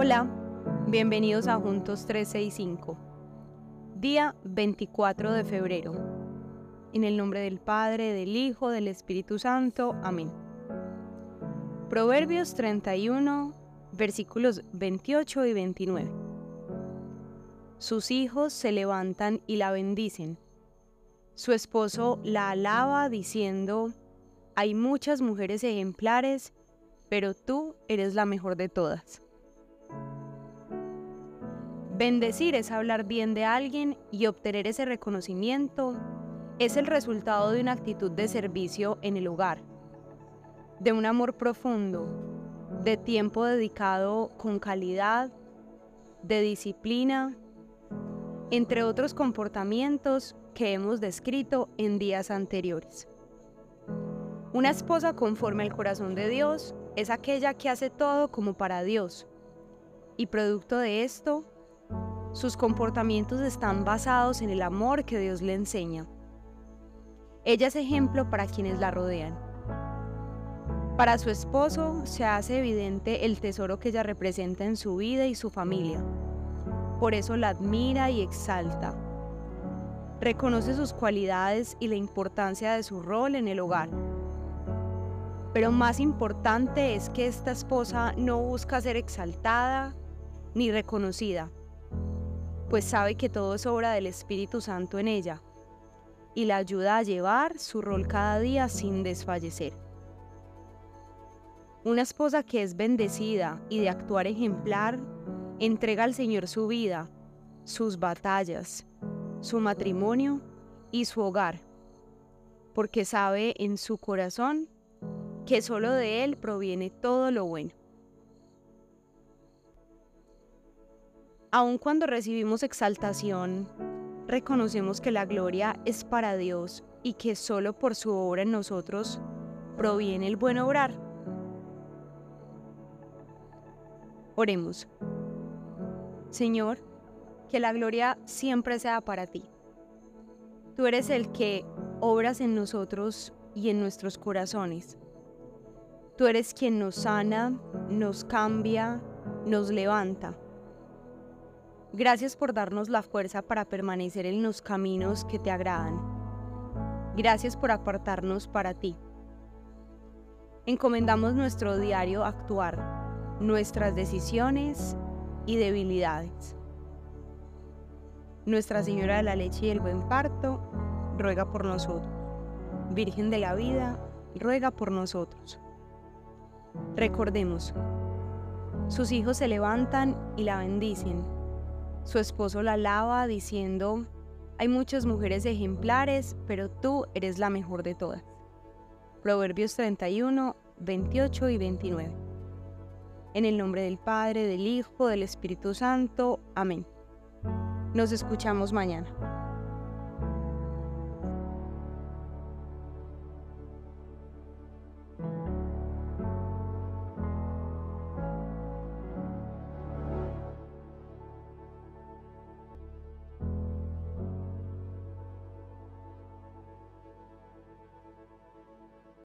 Hola, bienvenidos a Juntos 365. Día 24 de febrero. En el nombre del Padre, del Hijo, del Espíritu Santo. Amén. Proverbios 31, versículos 28 y 29. Sus hijos se levantan y la bendicen. Su esposo la alaba diciendo, hay muchas mujeres ejemplares, pero tú eres la mejor de todas. Bendecir es hablar bien de alguien y obtener ese reconocimiento es el resultado de una actitud de servicio en el hogar, de un amor profundo, de tiempo dedicado con calidad, de disciplina, entre otros comportamientos que hemos descrito en días anteriores. Una esposa conforme al corazón de Dios es aquella que hace todo como para Dios. Y producto de esto, sus comportamientos están basados en el amor que Dios le enseña. Ella es ejemplo para quienes la rodean. Para su esposo se hace evidente el tesoro que ella representa en su vida y su familia. Por eso la admira y exalta. Reconoce sus cualidades y la importancia de su rol en el hogar pero más importante es que esta esposa no busca ser exaltada ni reconocida, pues sabe que todo es obra del Espíritu Santo en ella y la ayuda a llevar su rol cada día sin desfallecer. Una esposa que es bendecida y de actuar ejemplar, entrega al Señor su vida, sus batallas, su matrimonio y su hogar, porque sabe en su corazón que solo de Él proviene todo lo bueno. Aun cuando recibimos exaltación, reconocemos que la gloria es para Dios y que solo por su obra en nosotros proviene el buen obrar. Oremos. Señor, que la gloria siempre sea para ti. Tú eres el que obras en nosotros y en nuestros corazones Tú eres quien nos sana, nos cambia, nos levanta. Gracias por darnos la fuerza para permanecer en los caminos que te agradan. Gracias por apartarnos para ti. Encomendamos nuestro diario actuar, nuestras decisiones y debilidades. Nuestra Señora de la Leche y el Buen Parto, ruega por nosotros. Virgen de la Vida, ruega por nosotros. Recordemos, sus hijos se levantan y la bendicen. Su esposo la alaba diciendo, hay muchas mujeres ejemplares, pero tú eres la mejor de todas. Proverbios 31, 28 y 29. En el nombre del Padre, del Hijo, del Espíritu Santo. Amén. Nos escuchamos mañana.